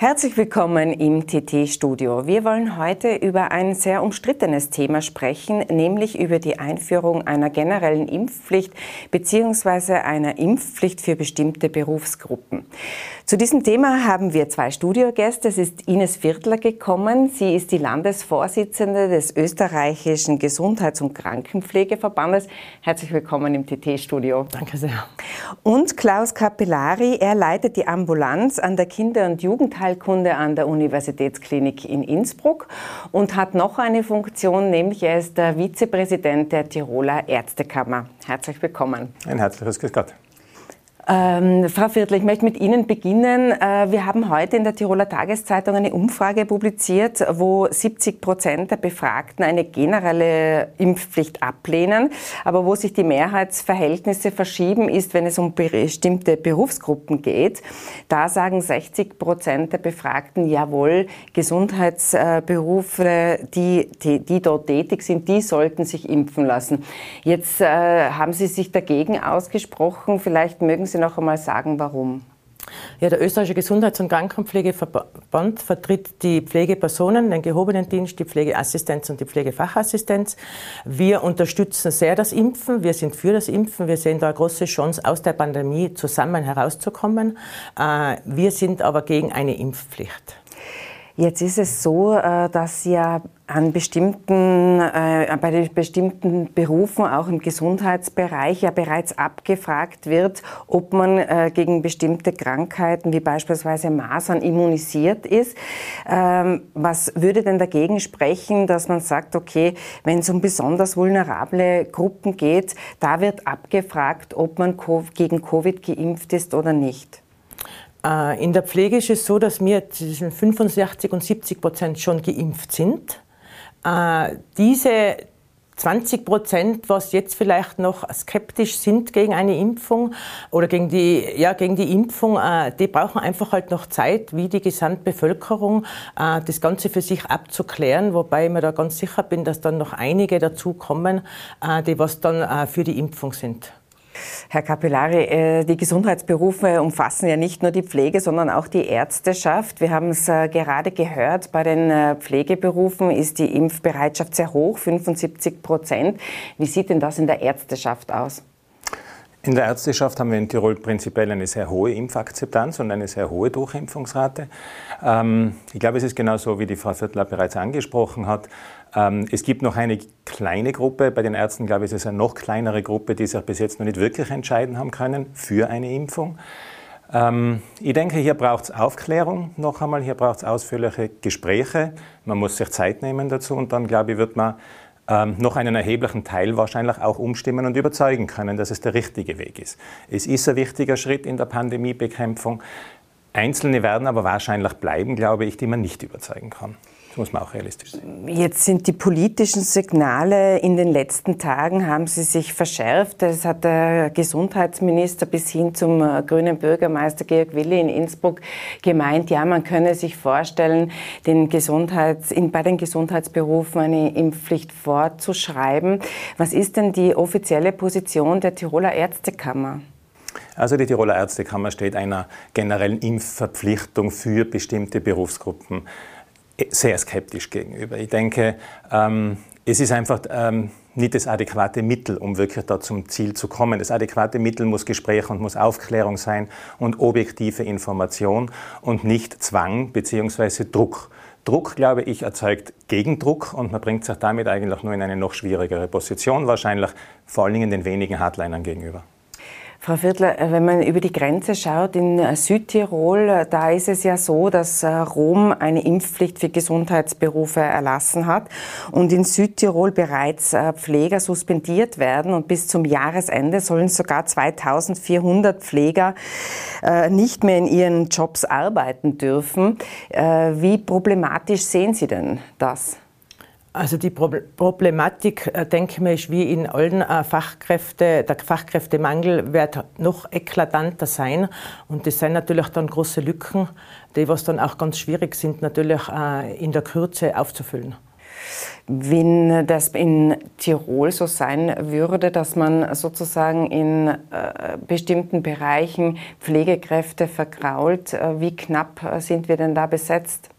Herzlich willkommen im TT-Studio. Wir wollen heute über ein sehr umstrittenes Thema sprechen, nämlich über die Einführung einer generellen Impfpflicht bzw. einer Impfpflicht für bestimmte Berufsgruppen. Zu diesem Thema haben wir zwei Studiogäste. Es ist Ines Viertler gekommen. Sie ist die Landesvorsitzende des österreichischen Gesundheits- und Krankenpflegeverbandes. Herzlich willkommen im TT-Studio. Danke sehr. Und Klaus Capellari. Er leitet die Ambulanz an der Kinder- und Jugendheilkunde an der Universitätsklinik in Innsbruck und hat noch eine Funktion, nämlich er ist der Vizepräsident der Tiroler Ärztekammer. Herzlich willkommen. Ein herzliches Grüß Gott. Ähm, Frau Viertl, ich möchte mit Ihnen beginnen. Äh, wir haben heute in der Tiroler Tageszeitung eine Umfrage publiziert, wo 70 Prozent der Befragten eine generelle Impfpflicht ablehnen. Aber wo sich die Mehrheitsverhältnisse verschieben, ist, wenn es um bestimmte Berufsgruppen geht. Da sagen 60 Prozent der Befragten, jawohl, Gesundheitsberufe, die, die, die dort tätig sind, die sollten sich impfen lassen. Jetzt äh, haben Sie sich dagegen ausgesprochen. Vielleicht mögen Sie Sie noch einmal sagen, warum? Ja, der österreichische Gesundheits- und Krankenpflegeverband vertritt die Pflegepersonen, den gehobenen Dienst, die Pflegeassistenz und die Pflegefachassistenz. Wir unterstützen sehr das Impfen. Wir sind für das Impfen. Wir sehen da eine große Chance, aus der Pandemie zusammen herauszukommen. Äh, wir sind aber gegen eine Impfpflicht. Jetzt ist es so, äh, dass ja an bestimmten, äh, bei den bestimmten Berufen, auch im Gesundheitsbereich, ja bereits abgefragt wird, ob man äh, gegen bestimmte Krankheiten wie beispielsweise Masern immunisiert ist. Ähm, was würde denn dagegen sprechen, dass man sagt, okay, wenn es um besonders vulnerable Gruppen geht, da wird abgefragt, ob man gegen Covid geimpft ist oder nicht? Äh, in der Pflege ist es so, dass wir zwischen 65 und 70 Prozent schon geimpft sind. Äh, diese 20 Prozent, was jetzt vielleicht noch skeptisch sind gegen eine Impfung oder gegen die, ja, gegen die Impfung, äh, die brauchen einfach halt noch Zeit, wie die Gesamtbevölkerung, das Ganze für sich abzuklären. Wobei ich mir da ganz sicher bin, dass dann noch einige dazukommen, die was dann für die Impfung sind. Herr Capellari, äh, die Gesundheitsberufe umfassen ja nicht nur die Pflege, sondern auch die Ärzteschaft. Wir haben es äh, gerade gehört, bei den äh, Pflegeberufen ist die Impfbereitschaft sehr hoch, 75 Prozent. Wie sieht denn das in der Ärzteschaft aus? In der Ärzteschaft haben wir in Tirol prinzipiell eine sehr hohe Impfakzeptanz und eine sehr hohe Durchimpfungsrate. Ähm, ich glaube, es ist genau so, wie die Frau Viertler bereits angesprochen hat. Ähm, es gibt noch eine kleine Gruppe, bei den Ärzten glaube ich, ist es eine noch kleinere Gruppe, die sich bis jetzt noch nicht wirklich entscheiden haben können für eine Impfung. Ähm, ich denke, hier braucht es Aufklärung noch einmal, hier braucht es ausführliche Gespräche. Man muss sich Zeit nehmen dazu und dann, glaube ich, wird man ähm, noch einen erheblichen Teil wahrscheinlich auch umstimmen und überzeugen können, dass es der richtige Weg ist. Es ist ein wichtiger Schritt in der Pandemiebekämpfung. Einzelne werden aber wahrscheinlich bleiben, glaube ich, die man nicht überzeugen kann muss man auch realistisch sehen. Jetzt sind die politischen Signale in den letzten Tagen, haben sie sich verschärft. Das hat der Gesundheitsminister bis hin zum äh, grünen Bürgermeister Georg Willi in Innsbruck gemeint, ja, man könne sich vorstellen, den Gesundheits, in, bei den Gesundheitsberufen eine Impfpflicht vorzuschreiben. Was ist denn die offizielle Position der Tiroler Ärztekammer? Also die Tiroler Ärztekammer steht einer generellen Impfverpflichtung für bestimmte Berufsgruppen sehr skeptisch gegenüber. Ich denke, ähm, es ist einfach ähm, nicht das adäquate Mittel, um wirklich da zum Ziel zu kommen. Das adäquate Mittel muss Gespräch und muss Aufklärung sein und objektive Information und nicht Zwang bzw. Druck. Druck, glaube ich, erzeugt Gegendruck und man bringt sich damit eigentlich nur in eine noch schwierigere Position, wahrscheinlich vor allen Dingen den wenigen Hardlinern gegenüber. Frau Viertler, äh, wenn man über die Grenze schaut, in äh, Südtirol, äh, da ist es ja so, dass Rom eine Impfpflicht für Gesundheitsberufe erlassen hat und in Südtirol bereits Pfleger suspendiert werden und bis zum Jahresende sollen sogar 2400 Pfleger nicht mehr in ihren Jobs arbeiten dürfen. Wie problematisch sehen Sie denn das? Also die Problematik, äh, denke ich mir, ist wie in allen äh, Fachkräften, der Fachkräftemangel wird noch eklatanter sein und das sind natürlich dann große Lücken, die was dann auch ganz schwierig sind, natürlich äh, in der Kürze aufzufüllen. wenn das in Tirol so sein würde, dass man sozusagen in bestimmten Bereichen Pflegekräfte vergrault, äh, wie knapp sind wir denn da besetzt?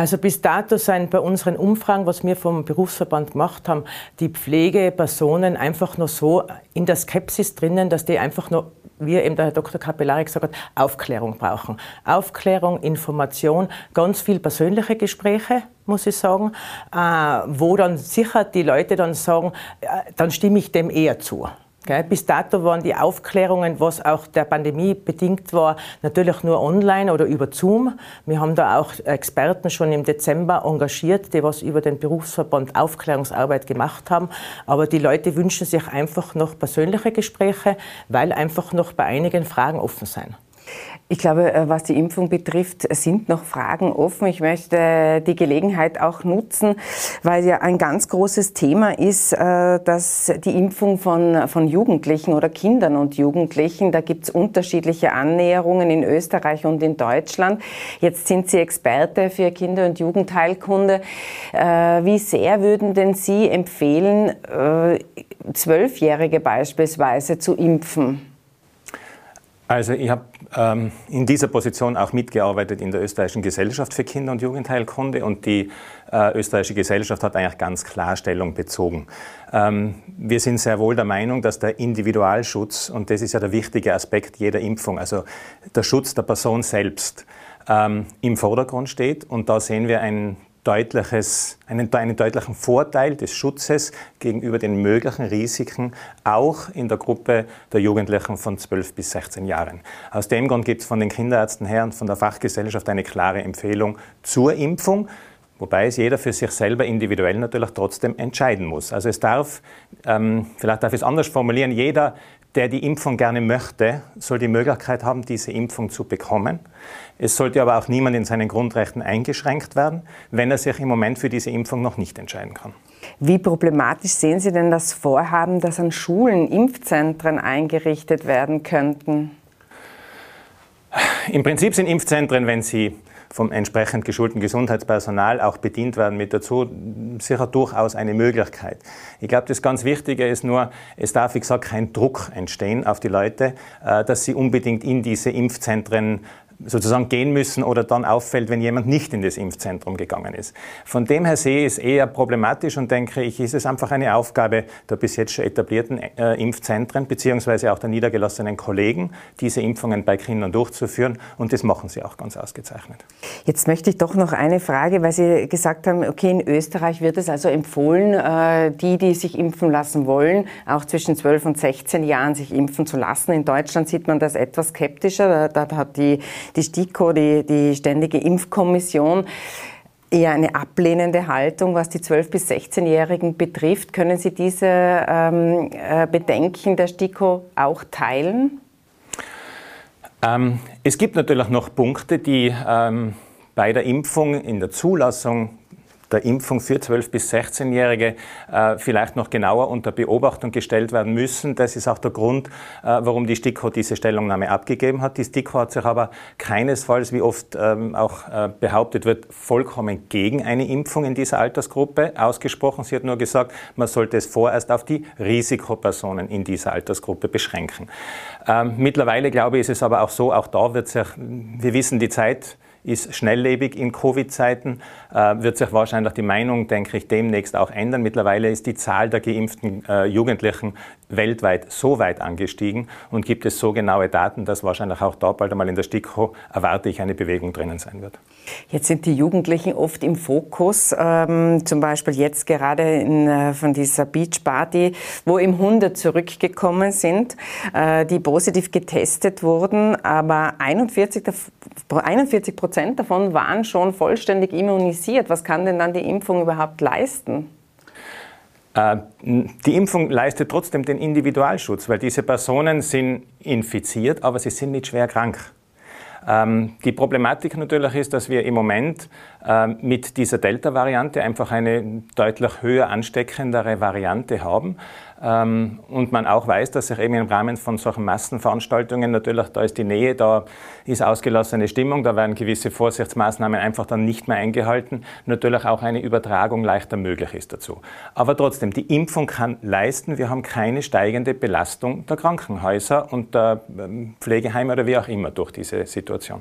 Also bis dato sind bei unseren Umfragen, was wir vom Berufsverband gemacht haben, die Pflegepersonen einfach nur so in der Skepsis drinnen, dass die einfach nur wie eben der Herr Dr. Capellari gesagt hat, Aufklärung brauchen. Aufklärung, Information, ganz viel persönliche Gespräche, muss ich sagen, äh, wo dann sicher die Leute dann sagen, äh, dann stimme ich dem eher zu. Bis dato waren die Aufklärungen, was auch der Pandemie bedingt war, natürlich nur online oder über Zoom. Wir haben da auch Experten schon im Dezember engagiert, die was über den Berufsverband Aufklärungsarbeit gemacht haben. Aber die Leute wünschen sich einfach noch persönliche Gespräche, weil einfach noch bei einigen Fragen offen sind. Ich glaube, äh, was die Impfung betrifft, sind noch Fragen offen. Ich möchte die Gelegenheit auch nutzen, weil ja ein ganz großes Thema ist, äh, dass die Impfung von, von Jugendlichen oder Kindern und Jugendlichen, da gibt es unterschiedliche Annäherungen in Österreich und in Deutschland. Jetzt sind Sie Experte für Kinder- und Jugendheilkunde. Äh, wie sehr würden denn Sie empfehlen, Zwölfjährige beispielsweise zu impfen? Also ich habe ähm, in dieser Position auch mitgearbeitet in der Österreichischen Gesellschaft für Kinder- und Jugendheilkunde und die äh, Österreichische Gesellschaft hat eigentlich ganz klar Stellung bezogen. Ähm, wir sind sehr wohl der Meinung, dass der Individualschutz, und das ist ja der wichtige Aspekt jeder Impfung, also der Schutz der Person selbst, ähm, im Vordergrund steht. Und da sehen wir ein deutliches, einen, einen deutlichen Vorteil des Schutzes gegenüber den möglichen Risiken, auch in der Gruppe der Jugendlichen von 12 bis 16 Jahren. Aus dem Grund gibt es von den Kinderärzten her und von der Fachgesellschaft eine klare Empfehlung zur Impfung. Wobei es jeder für sich selber individuell natürlich trotzdem entscheiden muss. Also es darf, ähm, vielleicht darf ich es anders formulieren, jeder, der die Impfung gerne möchte, soll die Möglichkeit haben, diese Impfung zu bekommen. Es sollte aber auch niemand in seinen Grundrechten eingeschränkt werden, wenn er sich im Moment für diese Impfung noch nicht entscheiden kann. Wie problematisch sehen Sie denn das Vorhaben, dass an Schulen Impfzentren eingerichtet werden könnten? Im Prinzip sind Impfzentren, wenn sie vom entsprechend geschulten Gesundheitspersonal auch bedient werden mit dazu, sicher durchaus eine Möglichkeit. Ich glaube, das ganz Wichtige ist nur, es darf, wie gesagt, kein Druck entstehen auf die Leute, äh, dass sie unbedingt in diese Impfzentren sozusagen gehen müssen oder dann auffällt, wenn jemand nicht in das Impfzentrum gegangen ist. Von dem her sehe ich es eher problematisch und denke ich, ist es einfach eine Aufgabe der bis jetzt schon etablierten äh, Impfzentren beziehungsweise auch der niedergelassenen Kollegen, diese Impfungen bei Kindern durchzuführen und das machen sie auch ganz ausgezeichnet. Jetzt möchte ich doch noch eine Frage, weil Sie gesagt haben, okay, in Österreich wird es also empfohlen, äh, die, die sich impfen lassen wollen, auch zwischen 12 und 16 Jahren sich impfen zu lassen. In Deutschland sieht man das etwas skeptischer. Da, da hat die die STIKO, die, die Ständige Impfkommission, eher eine ablehnende Haltung, was die 12- bis 16-Jährigen betrifft. Können Sie diese ähm, äh, Bedenken der STIKO auch teilen? Ähm, es gibt natürlich noch Punkte, die ähm, bei der Impfung in der Zulassung der Impfung für 12- bis 16-Jährige äh, vielleicht noch genauer unter Beobachtung gestellt werden müssen. Das ist auch der Grund, äh, warum die STIKO diese Stellungnahme abgegeben hat. Die STIKO hat sich aber keinesfalls, wie oft ähm, auch äh, behauptet wird, vollkommen gegen eine Impfung in dieser Altersgruppe ausgesprochen. Sie hat nur gesagt, man sollte es vorerst auf die Risikopersonen in dieser Altersgruppe beschränken. Ähm, mittlerweile, glaube ich, ist es aber auch so, auch da wird sich, wir wissen die Zeit, ist schnelllebig in Covid-Zeiten, äh, wird sich wahrscheinlich die Meinung, denke ich, demnächst auch ändern. Mittlerweile ist die Zahl der geimpften äh, Jugendlichen weltweit so weit angestiegen und gibt es so genaue Daten, dass wahrscheinlich auch da bald einmal in der STIKO erwarte ich eine Bewegung drinnen sein wird. Jetzt sind die Jugendlichen oft im Fokus, ähm, zum Beispiel jetzt gerade in, äh, von dieser Beachparty, wo eben Hunde zurückgekommen sind, die positiv getestet wurden, aber 41 Prozent davon waren schon vollständig immunisiert. Was kann denn dann die Impfung überhaupt leisten? Äh, die Impfung leistet trotzdem den Individualschutz, weil diese Personen sind infiziert, aber sie sind nicht schwer krank. Ähm, die Problematik natürlich ist, dass wir im Moment äh, mit dieser Delta-Variante einfach eine deutlich höher ansteckendere Variante haben. Ähm, und man auch weiß, dass sich eben im Rahmen von solchen Massenveranstaltungen natürlich, da ist die Nähe, da ist ausgelassene Stimmung, da werden gewisse Vorsichtsmaßnahmen einfach dann nicht mehr eingehalten, natürlich auch eine Übertragung leichter möglich ist dazu. Aber trotzdem, die Impfung kann leisten, wir haben keine steigende Belastung der Krankenhäuser und der ähm, Pflegeheime oder wie auch immer durch diese Situation.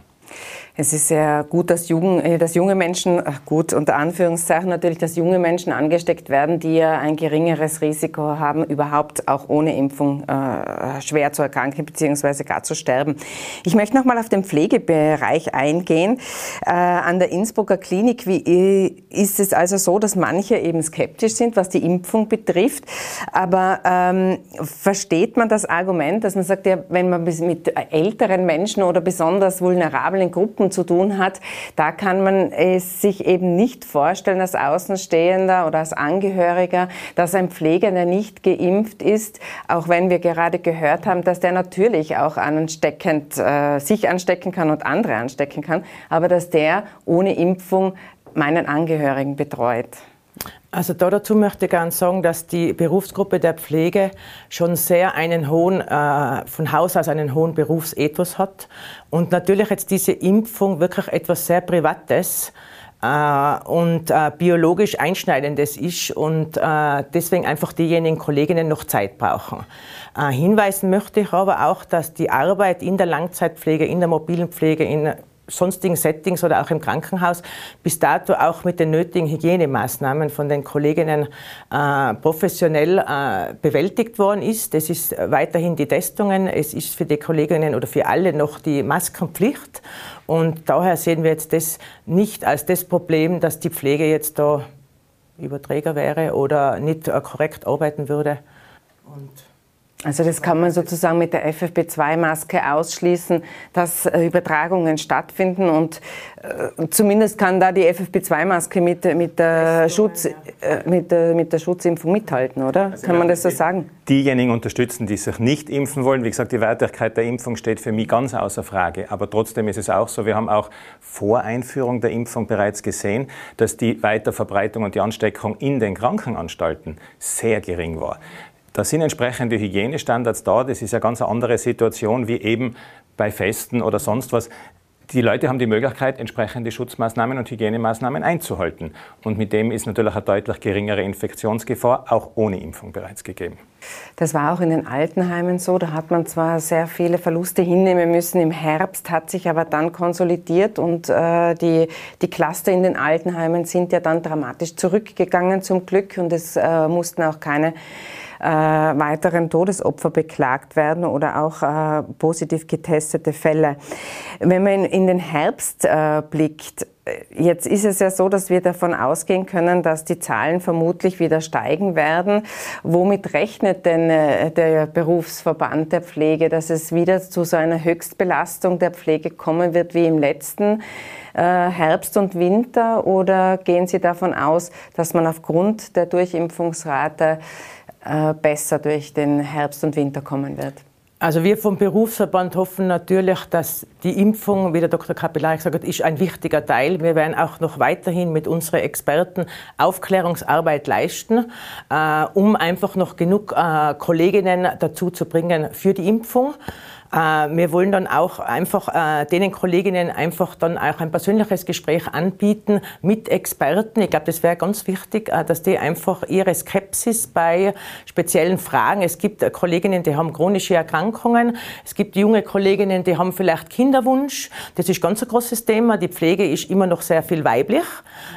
Es ist sehr gut, dass, Jugend, äh, dass junge Menschen, gut unter Anführungszeichen natürlich, dass junge Menschen angesteckt werden, die ja ein geringeres Risiko haben, überhaupt auch ohne Impfung äh, schwer zu erkranken bzw. gar zu sterben. Ich möchte noch mal auf den Pflegebereich eingehen. Äh, an der Innsbrucker Klinik wie, äh, ist es also so, dass manche eben skeptisch sind, was die Impfung betrifft. Aber ähm, versteht man das Argument, dass man sagt, ja, wenn man mit älteren Menschen oder besonders vulnerablen Gruppen zu tun hat, da kann man es sich eben nicht vorstellen als Außenstehender oder als Angehöriger, dass ein Pfleger, der nicht geimpft ist, auch wenn wir gerade gehört haben, dass der natürlich auch ansteckend, äh, sich anstecken kann und andere anstecken kann, aber dass der ohne Impfung meinen Angehörigen betreut. Also da dazu möchte ich gerne sagen, dass die Berufsgruppe der Pflege schon sehr einen hohen, äh, von Haus aus einen hohen Berufsethos hat und natürlich jetzt diese Impfung wirklich etwas sehr Privates äh, und äh, biologisch Einschneidendes ist und äh, deswegen einfach diejenigen Kolleginnen noch Zeit brauchen. Äh, hinweisen möchte ich aber auch, dass die Arbeit in der Langzeitpflege, in der mobilen Pflege, in sonstigen Settings oder auch im Krankenhaus bis dato auch mit den nötigen Hygienemaßnahmen von den Kolleginnen äh, professionell äh, bewältigt worden ist. Es ist weiterhin die Testungen, es ist für die Kolleginnen oder für alle noch die Maskenpflicht und daher sehen wir jetzt das nicht als das Problem, dass die Pflege jetzt da Überträger wäre oder nicht äh, korrekt arbeiten würde. Und also das kann man sozusagen mit der FFP2-Maske ausschließen, dass äh, Übertragungen stattfinden und äh, zumindest kann da die FFP2-Maske mit, mit, der Schutz, äh, mit, der, mit der Schutzimpfung mithalten, oder? Also kann man das so sagen? Diejenigen unterstützen, die sich nicht impfen wollen. Wie gesagt, die Wertigkeit der Impfung steht für mich ganz außer Frage. Aber trotzdem ist es auch so, wir haben auch vor Einführung der Impfung bereits gesehen, dass die Weiterverbreitung und die Ansteckung in den Krankenanstalten sehr gering war. Da sind entsprechende Hygienestandards da. Das ist eine ganz andere Situation wie eben bei Festen oder sonst was. Die Leute haben die Möglichkeit, entsprechende Schutzmaßnahmen und Hygienemaßnahmen einzuhalten. Und mit dem ist natürlich eine deutlich geringere Infektionsgefahr auch ohne Impfung bereits gegeben. Das war auch in den Altenheimen so. Da hat man zwar sehr viele Verluste hinnehmen müssen. Im Herbst hat sich aber dann konsolidiert und äh, die, die Cluster in den Altenheimen sind ja dann dramatisch zurückgegangen zum Glück und es äh, mussten auch keine weiteren Todesopfer beklagt werden oder auch äh, positiv getestete Fälle. Wenn man in, den Herbst äh, blickt, äh, Jetzt ist es ja so, dass wir davon ausgehen können, dass die Zahlen vermutlich wieder steigen werden. Womit rechnet denn äh, der Berufsverband der Pflege, dass es wieder zu so einer Höchstbelastung der Pflege kommen wird wie im letzten äh, Herbst und Winter? Oder gehen Sie davon aus, dass man aufgrund der Durchimpfungsrate äh, besser durch den Herbst und Winter kommen wird? Also wir vom Berufsverband hoffen natürlich, dass die Impfung, wie der Dr. Kapillar gesagt hat, ist ein wichtiger Teil. Wir werden auch noch weiterhin mit unseren Experten Aufklärungsarbeit leisten, äh, um einfach noch genug äh, Kolleginnen dazu zu bringen für die Impfung. Äh, wir wollen dann auch einfach äh, denen Kolleginnen einfach dann auch ein persönliches Gespräch anbieten mit Experten. Ich glaube, das wäre ganz wichtig, äh, dass die einfach ihre Skepsis bei speziellen Fragen. Es gibt Kolleginnen, die haben chronische Erkrankungen. Es gibt junge Kolleginnen, die haben vielleicht Kinderwunsch. Das ist ganz ein großes Thema. Die Pflege ist immer noch sehr viel weiblich.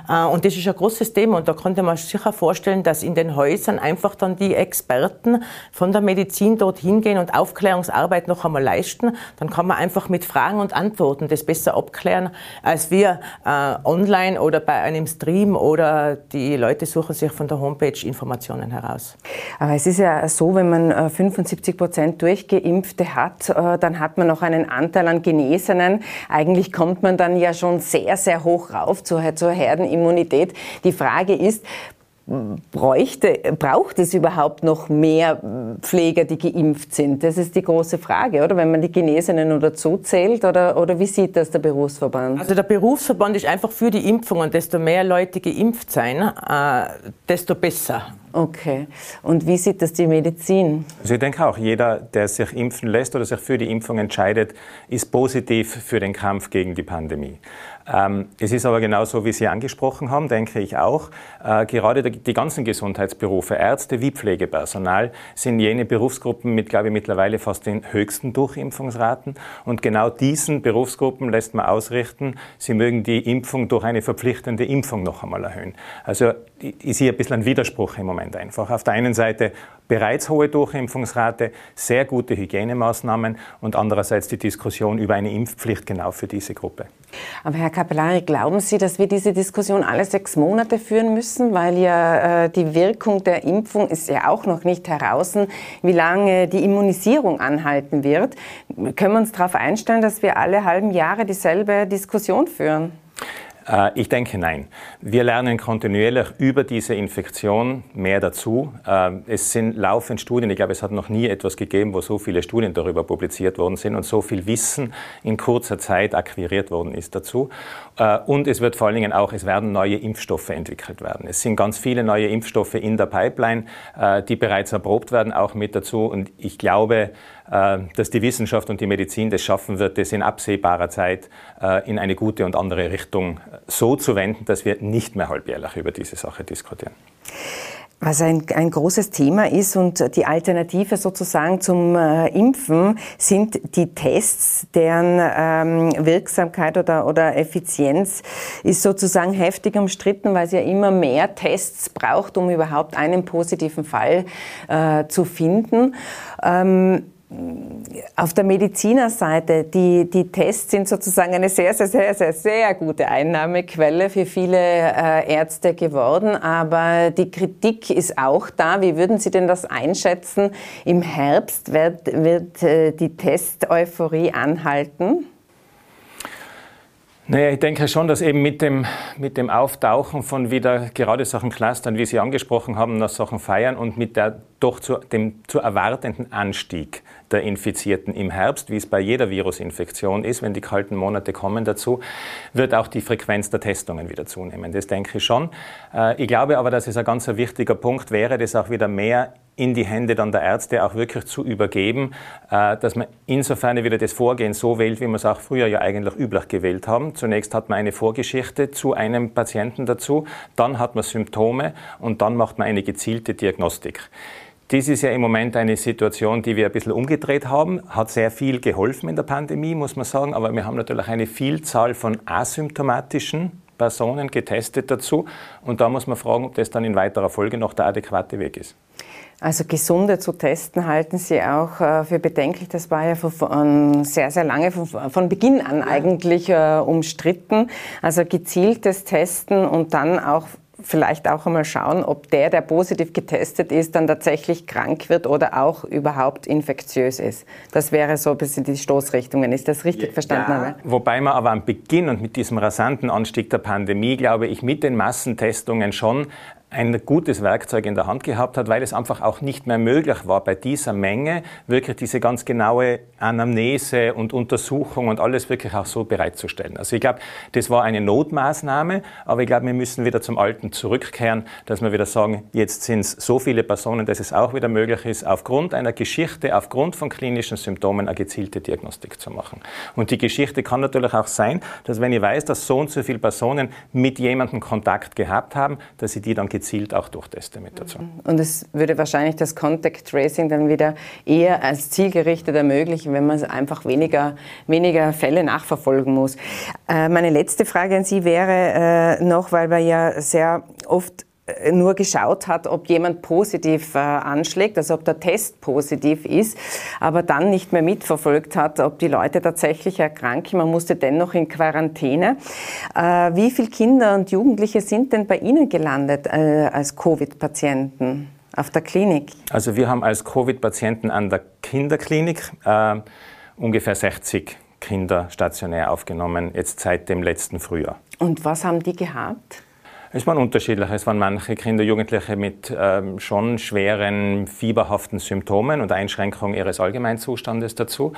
Und das ist ein großes Thema. Und da konnte man sich sicher vorstellen, dass in den Häusern einfach dann die Experten von der Medizin dorthin gehen und Aufklärungsarbeit noch einmal leisten, dann kann man einfach mit Fragen und Antworten das besser abklären, als wir äh, online oder bei einem Stream oder die Leute suchen sich von der Homepage Informationen heraus. Aber es ist ja so, wenn man 75 äh, Prozent Durchgeimpfte hat, äh, dann hat man noch einen Anteil an Genesenen. Eigentlich kommt man dann ja schon sehr, sehr hoch rauf zur, zur Herdenimmunität. Die Frage ist, bräuchte, braucht es überhaupt noch mehr Pfleger, die geimpft sind? Das ist die große Frage, oder? Wenn man die Genesenen nur dazu zählt, oder, oder wie sieht das der Berufsverband? Also der Berufsverband ist einfach für die Impfung und desto mehr Leute geimpft sein, äh, desto besser. Okay. Und wie sieht das die Medizin? Also ich denke auch, jeder, der sich impfen lässt oder sich für die Impfung entscheidet, ist positiv für den Kampf gegen die Pandemie. Ähm, es ist aber genauso, wie Sie angesprochen haben, denke ich auch. Äh, gerade die ganzen Gesundheitsberufe, Ärzte wie Pflegepersonal, sind jene Berufsgruppen mit, glaube ich, mittlerweile fast den höchsten Durchimpfungsraten. Und genau diesen Berufsgruppen lässt man ausrichten, sie mögen die Impfung durch eine verpflichtende Impfung noch einmal erhöhen. Also ich sehe ein bisschen einen Widerspruch im Moment einfach. Auf der einen Seite bereits hohe Durchimpfungsrate, sehr gute Hygienemaßnahmen und andererseits die Diskussion über eine Impfpflicht genau für diese Gruppe. Aber Herr Capellari, glauben Sie, dass wir diese Diskussion alle sechs Monate führen müssen? Weil ja äh, die Wirkung der Impfung ist ja auch noch nicht heraus, wie lange die Immunisierung anhalten wird. Können wir uns darauf einstellen, dass wir alle halben Jahre dieselbe Diskussion führen? Äh, ich denke nein. Wir lernen kontinuierlich über diese Infektion mehr dazu. Äh, es sind laufend Studien. Ich glaube, es hat noch nie etwas gegeben, wo so viele Studien darüber publiziert worden sind und so viel Wissen in kurzer Zeit akquiriert worden ist dazu. Äh, und es wird vor allen Dingen auch, es werden neue Impfstoffe entwickelt werden. Es sind ganz viele neue Impfstoffe in der Pipeline, die bereits erprobt werden, auch mit dazu. Und ich glaube, dass die Wissenschaft und die Medizin das schaffen wird, das in absehbarer Zeit in eine gute und andere Richtung so zu wenden, dass wir nicht mehr halbjährlich über diese Sache diskutieren. Was ein, ein großes Thema ist und die Alternative sozusagen zum äh, Impfen sind die Tests, deren ähm, Wirksamkeit oder, oder Effizienz ist sozusagen heftig umstritten, weil es ja immer mehr Tests braucht, um überhaupt einen positiven Fall äh, zu finden. Ähm, auf der Medizinerseite, die, die Tests sind sozusagen eine sehr, sehr, sehr, sehr, sehr gute Einnahmequelle für viele äh, Ärzte geworden. Aber die Kritik ist auch da. Wie würden Sie denn das einschätzen? Im Herbst wird, wird äh, die Test-Euphorie anhalten? Naja, ich denke schon, dass eben mit dem, mit dem Auftauchen von wieder gerade solchen Clustern, wie Sie angesprochen haben, nach Sachen feiern und mit der doch zu, dem zu erwartenden Anstieg der Infizierten im Herbst, wie es bei jeder Virusinfektion ist, wenn die kalten Monate kommen dazu, wird auch die Frequenz der Testungen wieder zunehmen. Das denke ich schon. Äh, ich glaube aber, dass es ein ganz wichtiger Punkt wäre, das auch wieder mehr in die Hände dann der Ärzte auch wirklich zu übergeben, äh, dass man insofern wieder das Vorgehen so wählt, wie wir es auch früher ja eigentlich üblich gewählt haben. Zunächst hat man eine Vorgeschichte zu einem Patienten dazu, dann hat man Symptome und dann macht man eine gezielte Diagnostik. Dies ist ja im Moment eine Situation, die wir ein bisschen umgedreht haben. Hat sehr viel geholfen in der Pandemie, muss man sagen. Aber wir haben natürlich eine Vielzahl von asymptomatischen Personen getestet dazu. Und da muss man fragen, ob das dann in weiterer Folge noch der adäquate Weg ist. Also gesunde zu testen halten Sie auch äh, für bedenklich. Das war ja von sehr, sehr lange, von Beginn an eigentlich äh, umstritten. Also gezieltes Testen und dann auch vielleicht auch einmal schauen, ob der, der positiv getestet ist, dann tatsächlich krank wird oder auch überhaupt infektiös ist. Das wäre so ein bisschen die Stoßrichtungen. Ist das richtig ja, verstanden? Ja. Wobei man aber am Beginn und mit diesem rasanten Anstieg der Pandemie, glaube ich, mit den Massentestungen schon ein gutes Werkzeug in der Hand gehabt hat, weil es einfach auch nicht mehr möglich war, bei dieser Menge wirklich diese ganz genaue Anamnese und Untersuchung und alles wirklich auch so bereitzustellen. Also ich glaube, das war eine Notmaßnahme, aber ich glaube, wir müssen wieder zum Alten zurückkehren, dass wir wieder sagen, jetzt sind es so viele Personen, dass es auch wieder möglich ist, aufgrund einer Geschichte, aufgrund von klinischen Symptomen eine gezielte Diagnostik zu machen. Und die Geschichte kann natürlich auch sein, dass wenn ich weiß, dass so und so viele Personen mit jemandem Kontakt gehabt haben, dass ich die dann gezielt gezielt auch mit dazu. Und es würde wahrscheinlich das Contact Tracing dann wieder eher als zielgerichtet ermöglichen, wenn man einfach weniger, weniger Fälle nachverfolgen muss. Äh, meine letzte Frage an Sie wäre äh, noch, weil wir ja sehr oft nur geschaut hat, ob jemand positiv äh, anschlägt, also ob der Test positiv ist, aber dann nicht mehr mitverfolgt hat, ob die Leute tatsächlich erkranken. Man musste dennoch in Quarantäne. Äh, wie viele Kinder und Jugendliche sind denn bei Ihnen gelandet äh, als Covid-Patienten auf der Klinik? Also wir haben als Covid-Patienten an der Kinderklinik äh, ungefähr 60 Kinder stationär aufgenommen, jetzt seit dem letzten Frühjahr. Und was haben die gehabt? Es waren unterschiedliche. Es waren manche Kinder, Jugendliche mit ähm, schon schweren fieberhaften Symptomen und Einschränkung ihres Allgemeinzustandes dazu.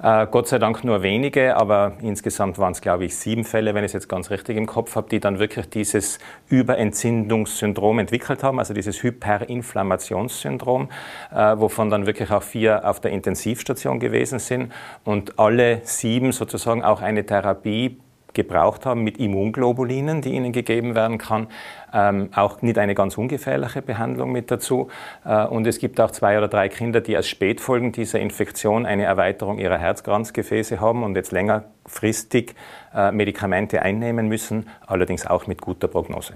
Äh, Gott sei Dank nur wenige, aber insgesamt waren es, glaube ich, sieben Fälle, wenn ich es jetzt ganz richtig im Kopf habe, die dann wirklich dieses Überentzündungssyndrom entwickelt haben, also dieses Hyperinflammationssyndrom, äh, wovon dann wirklich auch vier auf der Intensivstation gewesen sind und alle sieben sozusagen auch eine Therapie gebraucht haben mit Immunglobulinen, die ihnen gegeben werden kann. Ähm, auch nicht eine ganz ungefährliche Behandlung mit dazu. Äh, und es gibt auch zwei oder drei Kinder, die als Spätfolgen dieser Infektion eine Erweiterung ihrer Herzkranzgefäße haben und jetzt längerfristig äh, Medikamente einnehmen müssen, allerdings auch mit guter Prognose.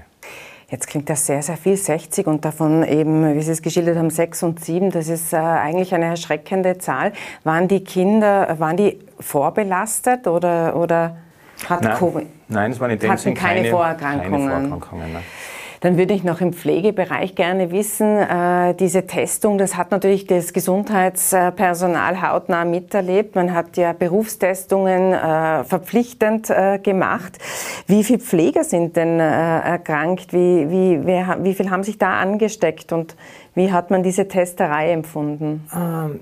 Jetzt klingt das sehr, sehr viel, 60 und davon eben, wie Sie es geschildert haben, 6 und 7, das ist äh, eigentlich eine erschreckende Zahl. Waren die Kinder, waren die vorbelastet oder, oder hat nein, Covid. Nein, es waren in dem hatten keine, keine Vorerkrankungen. Keine Vorerkrankungen nein. Dann würde ich noch im Pflegebereich gerne wissen, äh, diese Testung, das hat natürlich das Gesundheitspersonal hautnah miterlebt. Man hat ja Berufstestungen äh, verpflichtend äh, gemacht. Wie viele Pfleger sind denn äh, erkrankt? Wie, wie, wer, wie viel haben sich da angesteckt und wie hat man diese Testerei empfunden? Ähm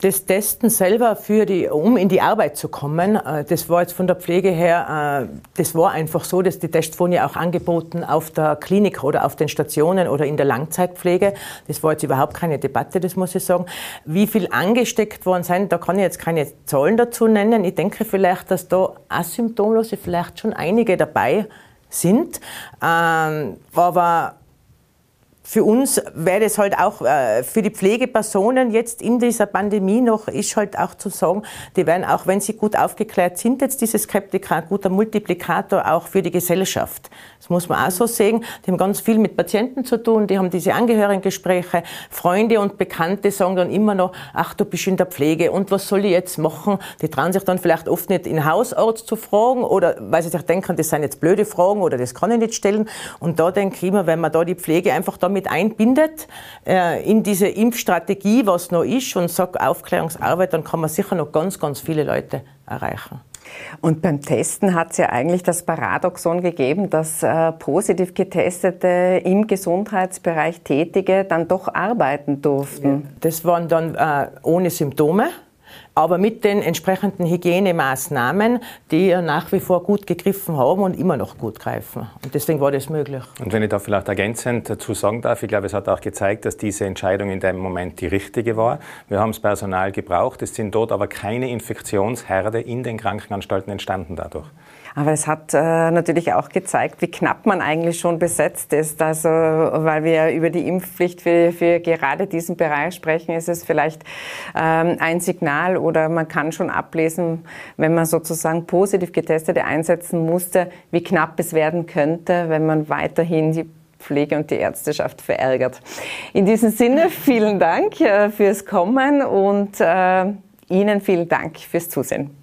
das Testen selber, für die, um in die Arbeit zu kommen, äh, das war jetzt von der Pflege her, äh, das war einfach so, dass die Tests wurden ja auch angeboten auf der Klinik oder auf den Stationen oder in der Langzeitpflege. Das war jetzt überhaupt keine Debatte, das muss ich sagen. Wie viel angesteckt worden sind, da kann ich jetzt keine Zahlen dazu nennen. Ich denke vielleicht, dass da asymptomlose vielleicht schon einige dabei sind. Ähm, aber für uns wäre es halt auch äh, für die Pflegepersonen jetzt in dieser Pandemie noch, ist halt auch zu sagen, die werden auch, wenn sie gut aufgeklärt sind, jetzt diese Skeptiker ein guter Multiplikator auch für die Gesellschaft. Das muss man auch so sehen. Die haben ganz viel mit Patienten zu tun, die haben diese Angehörigengespräche. Freunde und Bekannte sagen dann immer noch, ach, du bist in der Pflege und was soll ich jetzt machen? Die trauen sich dann vielleicht oft nicht in Hausarzt zu fragen oder weil sie sich denken, das sind jetzt blöde Fragen oder das kann ich nicht stellen. Und da denke ich immer, wenn man da die Pflege einfach damit einbindet, äh, in diese Impfstrategie, was noch ist und sagt Aufklärungsarbeit, dann kann man sicher noch ganz, ganz viele Leute erreichen. Und beim Testen hat es ja eigentlich das Paradoxon gegeben, dass äh, positiv Getestete im Gesundheitsbereich Tätige dann doch arbeiten durften. Das waren dann äh, ohne Symptome aber mit den entsprechenden Hygienemaßnahmen, die nach wie vor gut gegriffen haben und immer noch gut greifen. Und deswegen war das möglich. Und wenn ich da vielleicht ergänzend dazu sagen darf, ich glaube, es hat auch gezeigt, dass diese Entscheidung in dem Moment die richtige war. Wir haben das Personal gebraucht, es sind dort aber keine Infektionsherde in den Krankenanstalten entstanden dadurch. Aber es hat äh, natürlich auch gezeigt, wie knapp man eigentlich schon besetzt ist. Also, weil wir über die Impfpflicht für, für gerade diesen Bereich sprechen, ist es vielleicht ähm, ein Signal oder man kann schon ablesen, wenn man sozusagen positiv Getestete einsetzen musste, wie knapp es werden könnte, wenn man weiterhin die Pflege und die Ärzteschaft verärgert. In diesem Sinne, vielen Dank äh, fürs Kommen und äh, Ihnen vielen Dank fürs Zusehen.